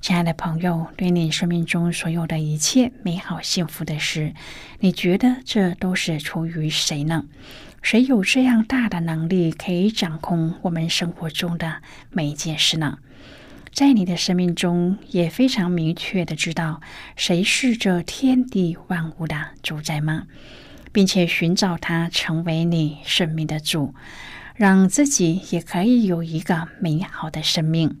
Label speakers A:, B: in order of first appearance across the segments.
A: 亲爱的朋友，对你生命中所有的一切美好幸福的事，你觉得这都是出于谁呢？谁有这样大的能力，可以掌控我们生活中的每一件事呢？在你的生命中，也非常明确的知道谁是这天地万物的主宰吗？并且寻找他成为你生命的主，让自己也可以有一个美好的生命。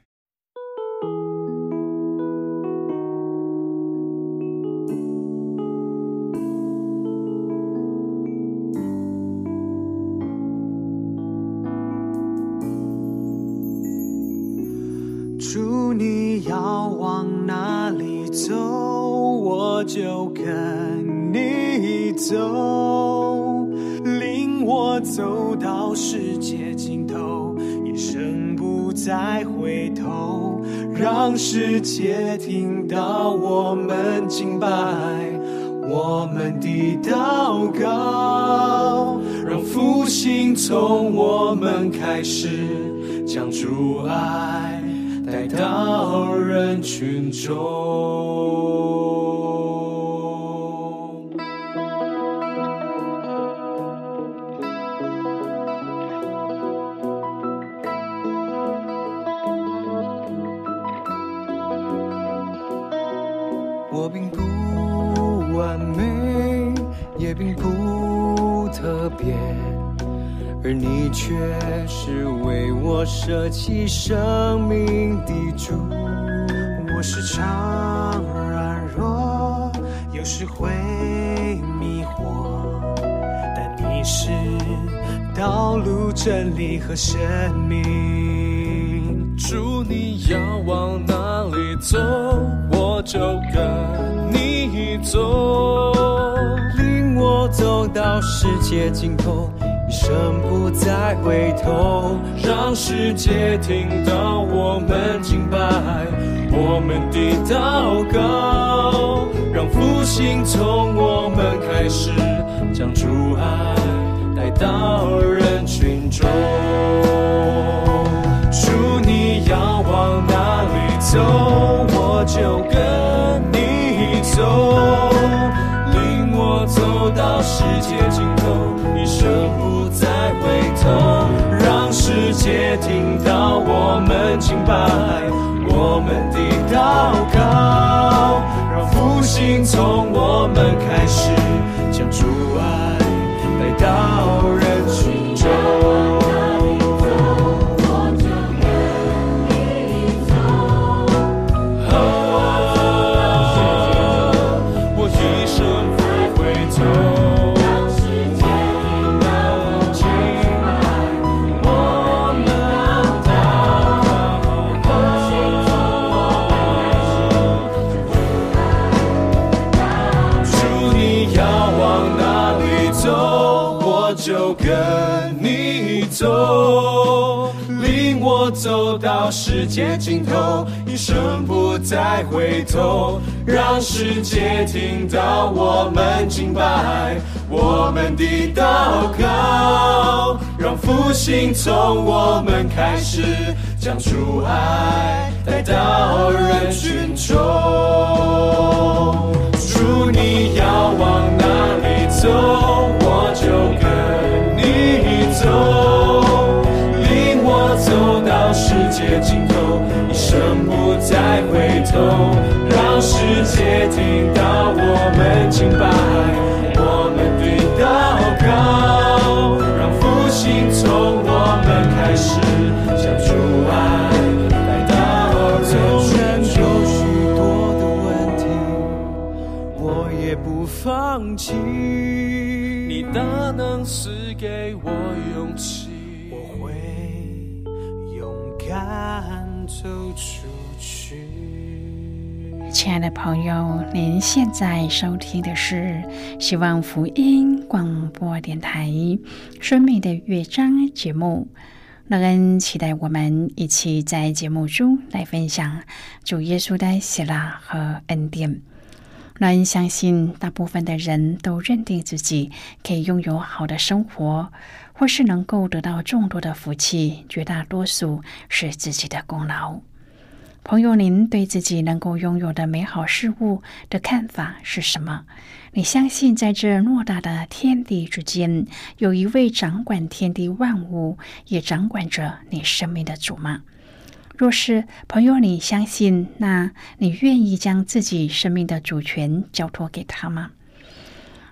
B: 再回头，让世界听到我们敬拜，我们的祷告，让复兴从我们开始，将主爱。带到人群中，而你却是为我舍弃生命的主。我时常软弱，有时会迷惑，但你是道路、真理和生命。主，你要往哪里走，我就跟你走，领我走到世界尽头。一生不再回头，让世界听到我们敬拜，我们的祷告，让复兴从我们开始，将主爱带到人群中。主，你要往哪里走，我就跟你走，领我走到世界尽头，一生不。让世界听到我们敬拜，我们的祷告，让复兴从界尽头，一生不再回头，让世界听到我们敬拜，我们的祷告，让复兴从我们开始，将主爱带到人群中。让世界听到我们敬拜，我们的祷告，让复兴从我们开始，将主爱带到人群中。有许多的问题。我也不放弃。你大
A: 亲爱的朋友，您现在收听的是希望福音广播电台《生命的乐章》节目。乐恩期待我们一起在节目中来分享主耶稣的喜乐和恩典。乐恩相信，大部分的人都认定自己可以拥有好的生活，或是能够得到众多的福气，绝大多数是自己的功劳。朋友，您对自己能够拥有的美好事物的看法是什么？你相信在这偌大的天地之间，有一位掌管天地万物，也掌管着你生命的主吗？若是朋友，你相信，那你愿意将自己生命的主权交托给他吗？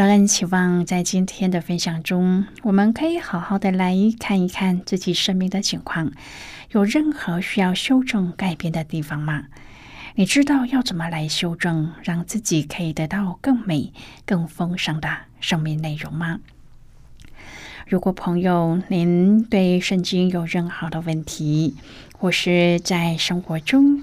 A: 乐恩期望在今天的分享中，我们可以好好的来看一看自己生命的情况，有任何需要修正、改变的地方吗？你知道要怎么来修正，让自己可以得到更美、更丰盛的生命内容吗？如果朋友您对圣经有任何的问题，或是在生活中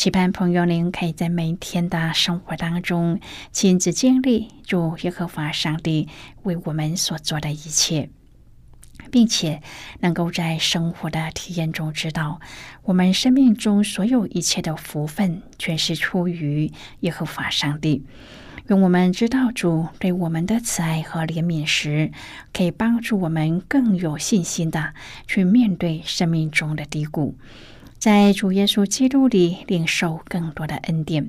A: 期盼朋友您可以在每一天的生活当中亲自经历主耶和华上帝为我们所做的一切，并且能够在生活的体验中知道，我们生命中所有一切的福分，全是出于耶和华上帝。愿我们知道主对我们的慈爱和怜悯时，可以帮助我们更有信心的去面对生命中的低谷。在主耶稣基督里领受更多的恩典，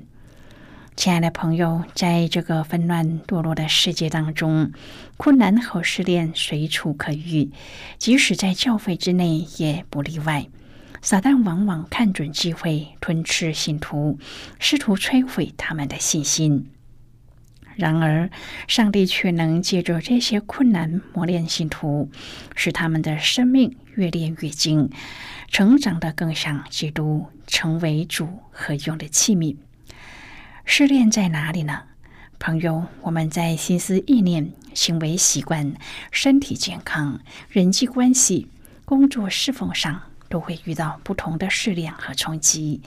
A: 亲爱的朋友，在这个纷乱堕落的世界当中，困难和试炼随处可遇，即使在教会之内也不例外。撒旦往往看准机会吞吃信徒，试图摧毁他们的信心。然而，上帝却能借着这些困难磨练信徒，使他们的生命越练越精。成长的更像基督，成为主和用的器皿。试炼在哪里呢？朋友，我们在心思意念、行为习惯、身体健康、人际关系、工作侍奉上，都会遇到不同的试炼和冲击。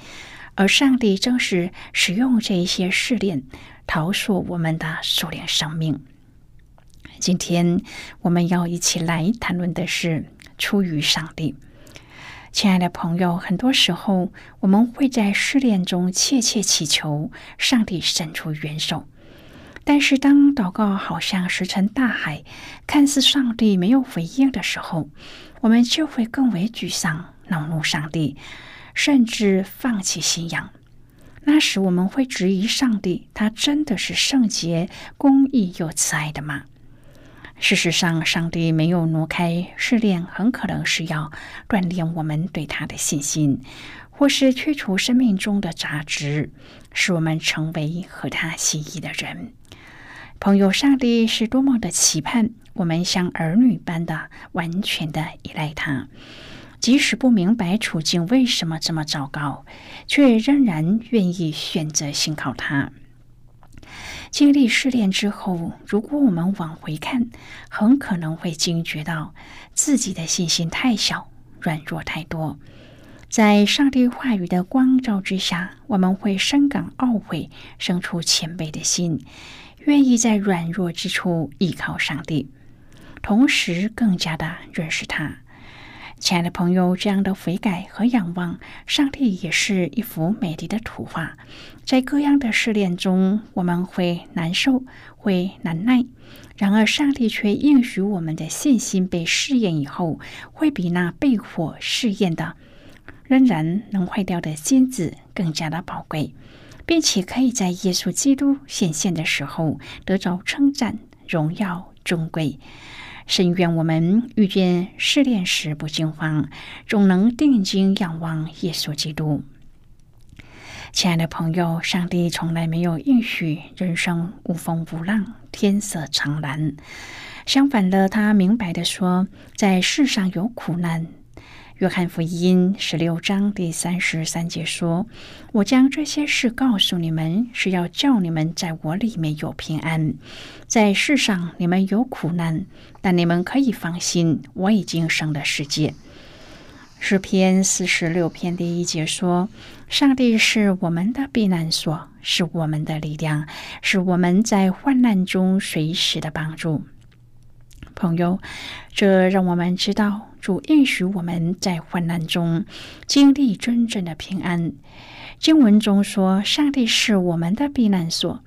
A: 而上帝正是使用这一些试炼，陶塑我们的属灵生命。今天我们要一起来谈论的是出于上帝。亲爱的朋友，很多时候我们会在试炼中切切祈求上帝伸出援手，但是当祷告好像石沉大海，看似上帝没有回应的时候，我们就会更为沮丧、恼怒上帝，甚至放弃信仰。那时我们会质疑上帝：他真的是圣洁、公义又慈爱的吗？事实上，上帝没有挪开试炼，很可能是要锻炼我们对他的信心，或是去除生命中的杂质，使我们成为和他心意的人。朋友，上帝是多么的期盼我们像儿女般的完全的依赖他，即使不明白处境为什么这么糟糕，却仍然愿意选择信靠他。经历试炼之后，如果我们往回看，很可能会惊觉到自己的信心太小，软弱太多。在上帝话语的光照之下，我们会深感懊悔，生出谦卑的心，愿意在软弱之处依靠上帝，同时更加的认识他。亲爱的朋友，这样的悔改和仰望上帝也是一幅美丽的图画。在各样的试炼中，我们会难受，会难耐，然而上帝却应许我们的信心被试验以后，会比那被火试验的仍然能坏掉的金子更加的宝贵，并且可以在耶稣基督显现的时候得着称赞、荣耀、尊贵。深愿我们遇见试炼时不惊慌，总能定睛仰望耶稣基督。亲爱的朋友，上帝从来没有应许人生无风无浪、天色常蓝。相反的，他明白的说，在世上有苦难。约翰福音十六章第三十三节说：“我将这些事告诉你们，是要叫你们在我里面有平安。在世上你们有苦难，但你们可以放心，我已经胜了世界。”诗篇四十六篇第一节说：“上帝是我们的避难所，是我们的力量，是我们在患难中随时的帮助。”朋友，这让我们知道。主应许我们在患难中经历真正的平安。经文中说：“上帝是我们的避难所。”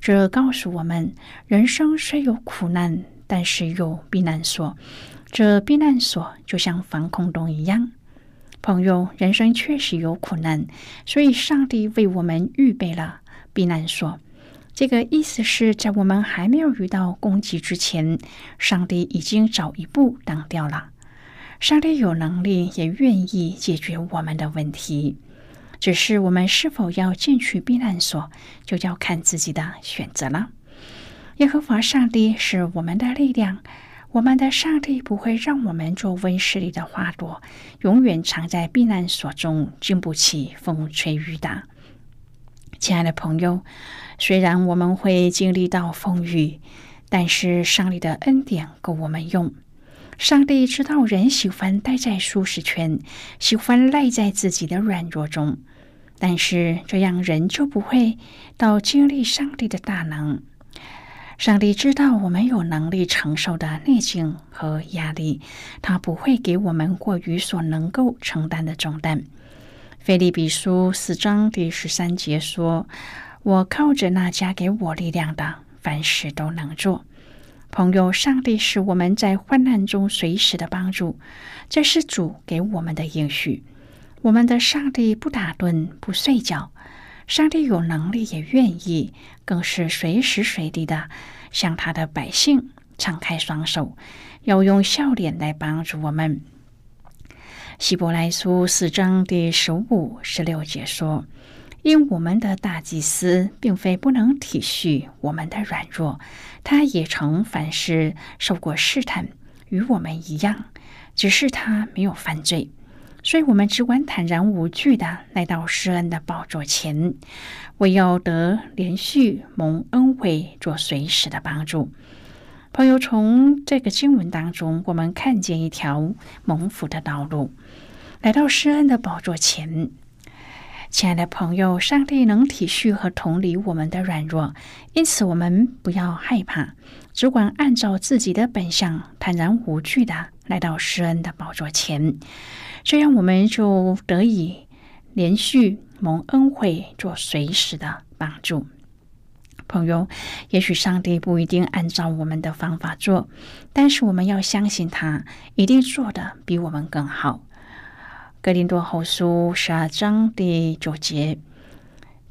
A: 这告诉我们，人生虽有苦难，但是有避难所。这避难所就像防空洞一样。朋友，人生确实有苦难，所以上帝为我们预备了避难所。这个意思是在我们还没有遇到攻击之前，上帝已经早一步挡掉了。上帝有能力，也愿意解决我们的问题，只是我们是否要进去避难所，就要看自己的选择了。耶和华上帝是我们的力量，我们的上帝不会让我们做温室里的花朵，永远藏在避难所中，经不起风吹雨打。亲爱的朋友，虽然我们会经历到风雨，但是上帝的恩典够我们用。上帝知道人喜欢待在舒适圈，喜欢赖在自己的软弱中，但是这样人就不会到经历上帝的大能。上帝知道我们有能力承受的逆境和压力，他不会给我们过于所能够承担的重担。菲利比书四章第十三节说：“我靠着那加给我力量的，凡事都能做。”朋友，上帝是我们在患难中随时的帮助，这是主给我们的应许。我们的上帝不打盹不睡觉，上帝有能力也愿意，更是随时随地的向他的百姓敞开双手，要用笑脸来帮助我们。希伯来书四章第十五、十六节说。因我们的大祭司并非不能体恤我们的软弱，他也曾凡事受过试探，与我们一样，只是他没有犯罪，所以我们只管坦然无惧的来到施恩的宝座前，为要得连续蒙恩惠，做随时的帮助。朋友，从这个经文当中，我们看见一条蒙福的道路，来到施恩的宝座前。亲爱的朋友，上帝能体恤和同理我们的软弱，因此我们不要害怕，只管按照自己的本相，坦然无惧的来到施恩的宝座前，这样我们就得以连续蒙恩惠，做随时的帮助。朋友，也许上帝不一定按照我们的方法做，但是我们要相信他一定做的比我们更好。格林多后书十二章第九节，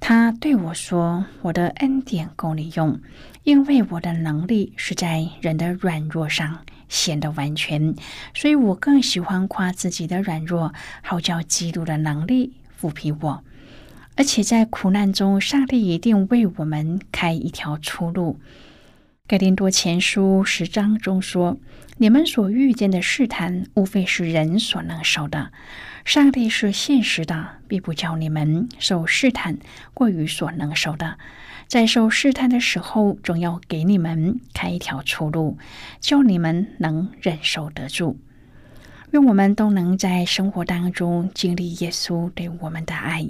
A: 他对我说：“我的恩典够你用，因为我的能力是在人的软弱上显得完全。所以我更喜欢夸自己的软弱，好叫基督的能力抚庇我。而且在苦难中，上帝一定为我们开一条出路。”《格林多前书》十章中说：“你们所遇见的试探，无非是人所能受的。上帝是现实的，必不叫你们受试探过于所能受的。在受试探的时候，总要给你们开一条出路，叫你们能忍受得住。愿我们都能在生活当中经历耶稣对我们的爱。”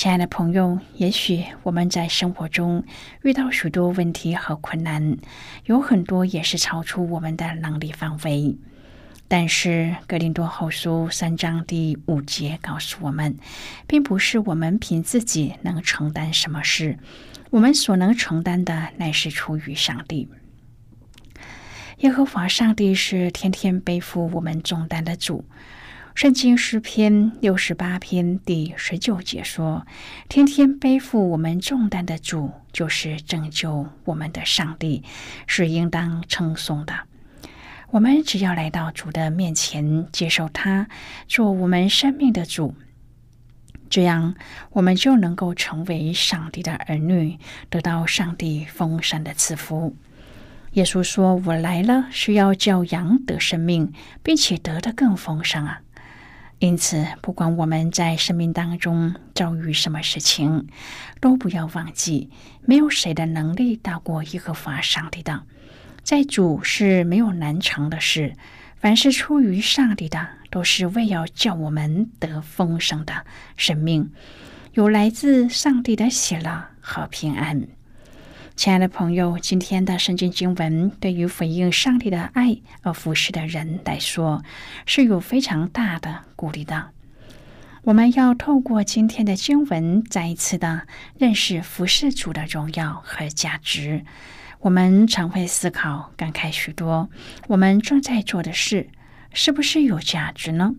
A: 亲爱的朋友，也许我们在生活中遇到许多问题和困难，有很多也是超出我们的能力范围。但是《格林多后书》三章第五节告诉我们，并不是我们凭自己能承担什么事，我们所能承担的乃是出于上帝。耶和华上帝是天天背负我们重担的主。圣经诗篇六十八篇第十九节说：“天天背负我们重担的主，就是拯救我们的上帝，是应当称颂的。我们只要来到主的面前，接受他做我们生命的主，这样我们就能够成为上帝的儿女，得到上帝丰盛的赐福。”耶稣说：“我来了，是要叫羊得生命，并且得的更丰盛啊！”因此，不管我们在生命当中遭遇什么事情，都不要忘记，没有谁的能力大过一个法上帝的。在主是没有难成的事，凡是出于上帝的，都是为要叫我们得丰盛的生命，有来自上帝的喜乐和平安。亲爱的朋友，今天的圣经经文对于回应上帝的爱而服侍的人来说，是有非常大的鼓励的。我们要透过今天的经文，再一次的认识服侍主的荣耀和价值。我们常会思考、感慨许多：我们正在做的事是不是有价值呢？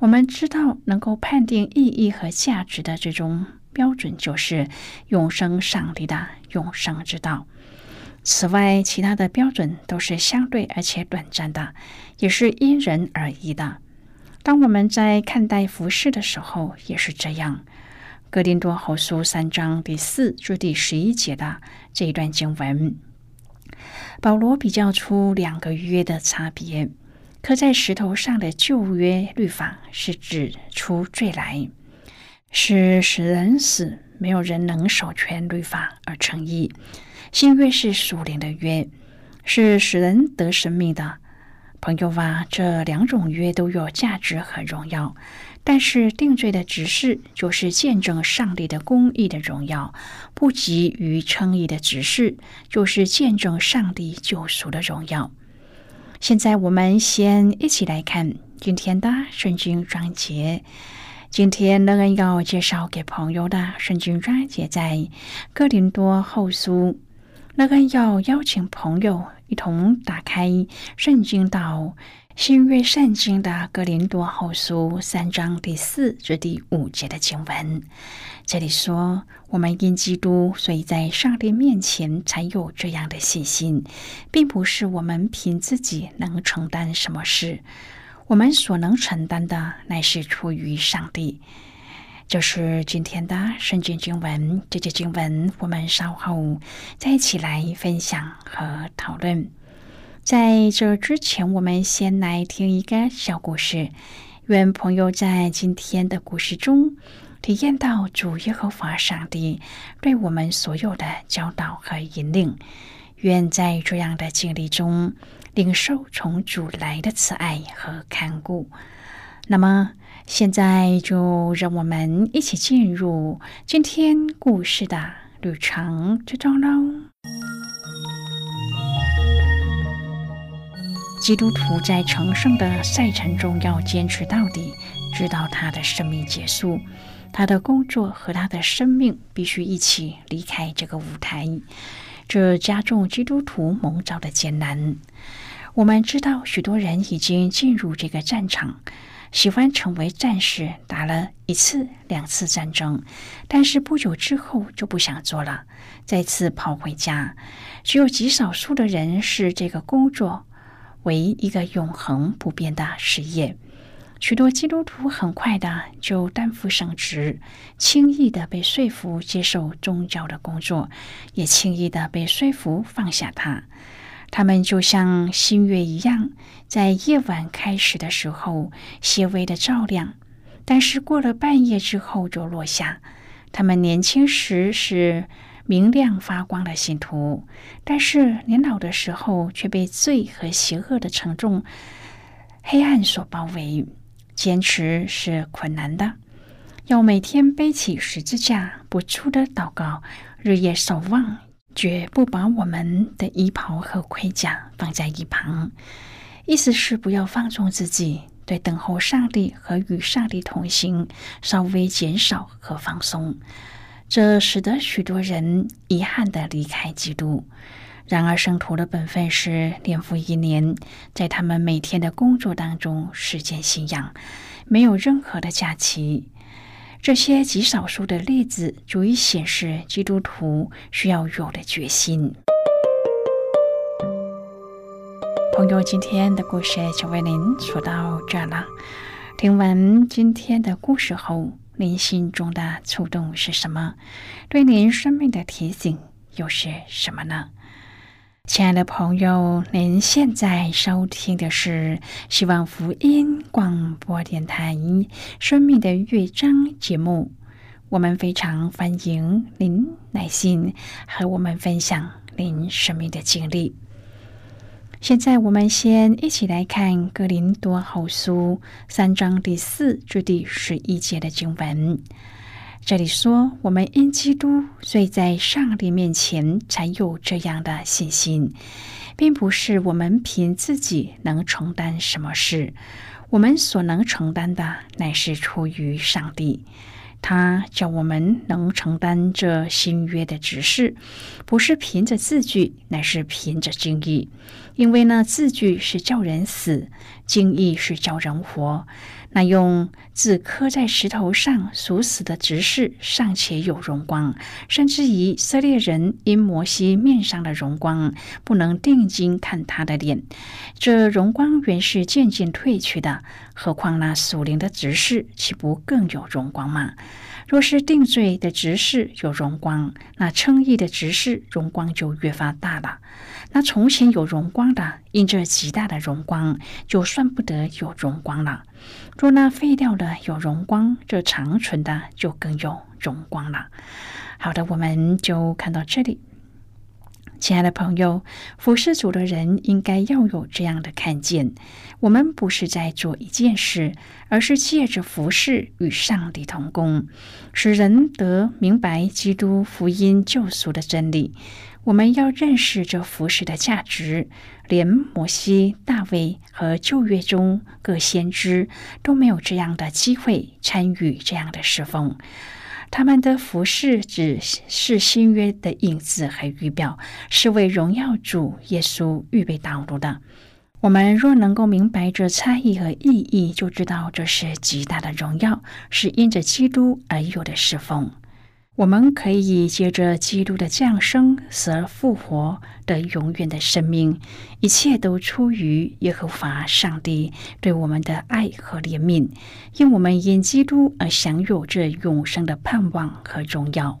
A: 我们知道，能够判定意义和价值的这种。标准就是永生上帝的永生之道。此外，其他的标准都是相对而且短暂的，也是因人而异的。当我们在看待服饰的时候，也是这样。哥林多后书三章第四至第十一节的这一段经文，保罗比较出两个约的差别。刻在石头上的旧约律法是指出罪来。是使人死，没有人能守全律法而成义。新约是属灵的约，是使人得生命的。朋友啊，这两种约都有价值和荣耀，但是定罪的指示就是见证上帝的公义的荣耀，不及于称义的指示，就是见证上帝救赎的荣耀。现在我们先一起来看今天的圣经章节。今天乐恩要介绍给朋友的圣经章节在哥林多后书。乐恩要邀请朋友一同打开圣经到新约圣经的哥林多后书三章第四至第五节的经文。这里说：“我们因基督，所以在上帝面前才有这样的信心，并不是我们凭自己能承担什么事。”我们所能承担的，乃是出于上帝。就是今天的圣经经文，这节经文我们稍后再一起来分享和讨论。在这之前，我们先来听一个小故事。愿朋友在今天的故事中体验到主耶和华上帝对我们所有的教导和引领。愿在这样的经历中。领受从主来的慈爱和看顾。那么，现在就让我们一起进入今天故事的旅程之中喽。基督徒在成圣的赛程中要坚持到底，直到他的生命结束。他的工作和他的生命必须一起离开这个舞台，这加重基督徒蒙召的艰难。我们知道，许多人已经进入这个战场，喜欢成为战士，打了一次、两次战争，但是不久之后就不想做了，再次跑回家。只有极少数的人是这个工作为一个永恒不变的事业。许多基督徒很快的就担负圣职，轻易的被说服接受宗教的工作，也轻易的被说服放下它。他们就像新月一样，在夜晚开始的时候些微的照亮，但是过了半夜之后就落下。他们年轻时是明亮发光的信徒，但是年老的时候却被罪和邪恶的沉重黑暗所包围。坚持是困难的，要每天背起十字架，不住的祷告，日夜守望，绝不把我们的衣袍和盔甲放在一旁。意思是不要放纵自己，对等候上帝和与上帝同行稍微减少和放松，这使得许多人遗憾的离开基督。然而，圣徒的本分是年复一年，在他们每天的工作当中实践信仰，没有任何的假期。这些极少数的例子，足以显示基督徒需要有的决心。朋友，今天的故事就为您说到这了。听完今天的故事后，您心中的触动是什么？对您生命的提醒又是什么呢？亲爱的朋友，您现在收听的是希望福音广播电台《生命的乐章》节目。我们非常欢迎您耐心和我们分享您生命的经历。现在，我们先一起来看《格林多后书》三章第四至第十一节的经文。这里说，我们因基督，所以在上帝面前才有这样的信心，并不是我们凭自己能承担什么事，我们所能承担的乃是出于上帝。他叫我们能承担这新约的指示，不是凭着字句，乃是凭着经意。因为呢，字句是叫人死，经意是叫人活。那用字刻在石头上所死的执事尚且有荣光，甚至以色列人因摩西面上的荣光不能定睛看他的脸，这荣光原是渐渐褪去的。何况那属灵的执事岂不更有荣光吗？若是定罪的执事有荣光，那称义的执事荣光就越发大了。那从前有荣光的，因这极大的荣光，就算不得有荣光了。若那废掉的有荣光，这长存的就更有荣光了。好的，我们就看到这里。亲爱的朋友，服侍主的人应该要有这样的看见：我们不是在做一件事，而是借着服侍与上帝同工，使人得明白基督福音救赎的真理。我们要认识这服饰的价值，连摩西、大卫和旧约中各先知都没有这样的机会参与这样的侍奉。他们的服饰只是新约的影子和预表，是为荣耀主耶稣预备道路的。我们若能够明白这差异和意义，就知道这是极大的荣耀，是因着基督而有的侍奉。我们可以借着基督的降生、死而复活的永远的生命，一切都出于耶和华上帝对我们的爱和怜悯，因我们因基督而享有这永生的盼望和荣耀。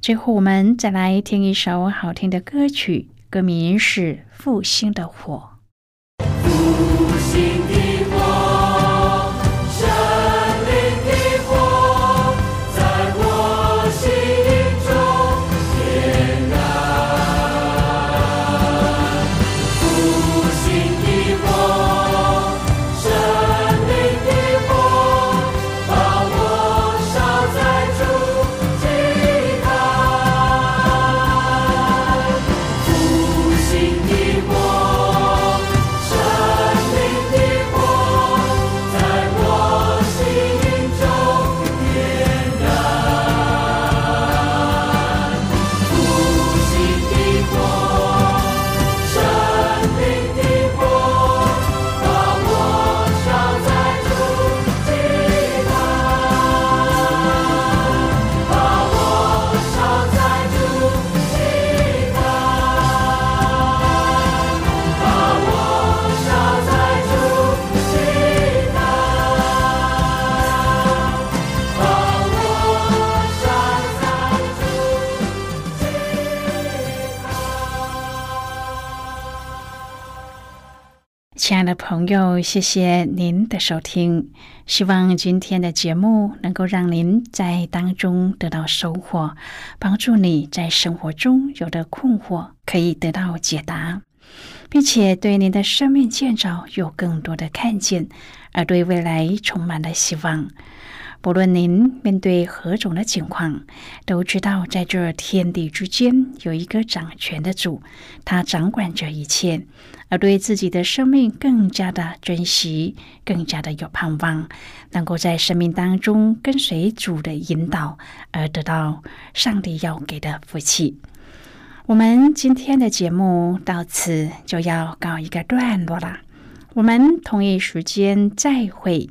A: 最后，我们再来听一首好听的歌曲，歌名是《复兴的火》。朋友，谢谢您的收听。希望今天的节目能够让您在当中得到收获，帮助你在生活中有的困惑可以得到解答，并且对您的生命建造有更多的看见，而对未来充满了希望。不论您面对何种的情况，都知道在这天地之间有一个掌权的主，他掌管着一切，而对自己的生命更加的珍惜，更加的有盼望，能够在生命当中跟随主的引导，而得到上帝要给的福气。我们今天的节目到此就要告一个段落了，我们同一时间再会。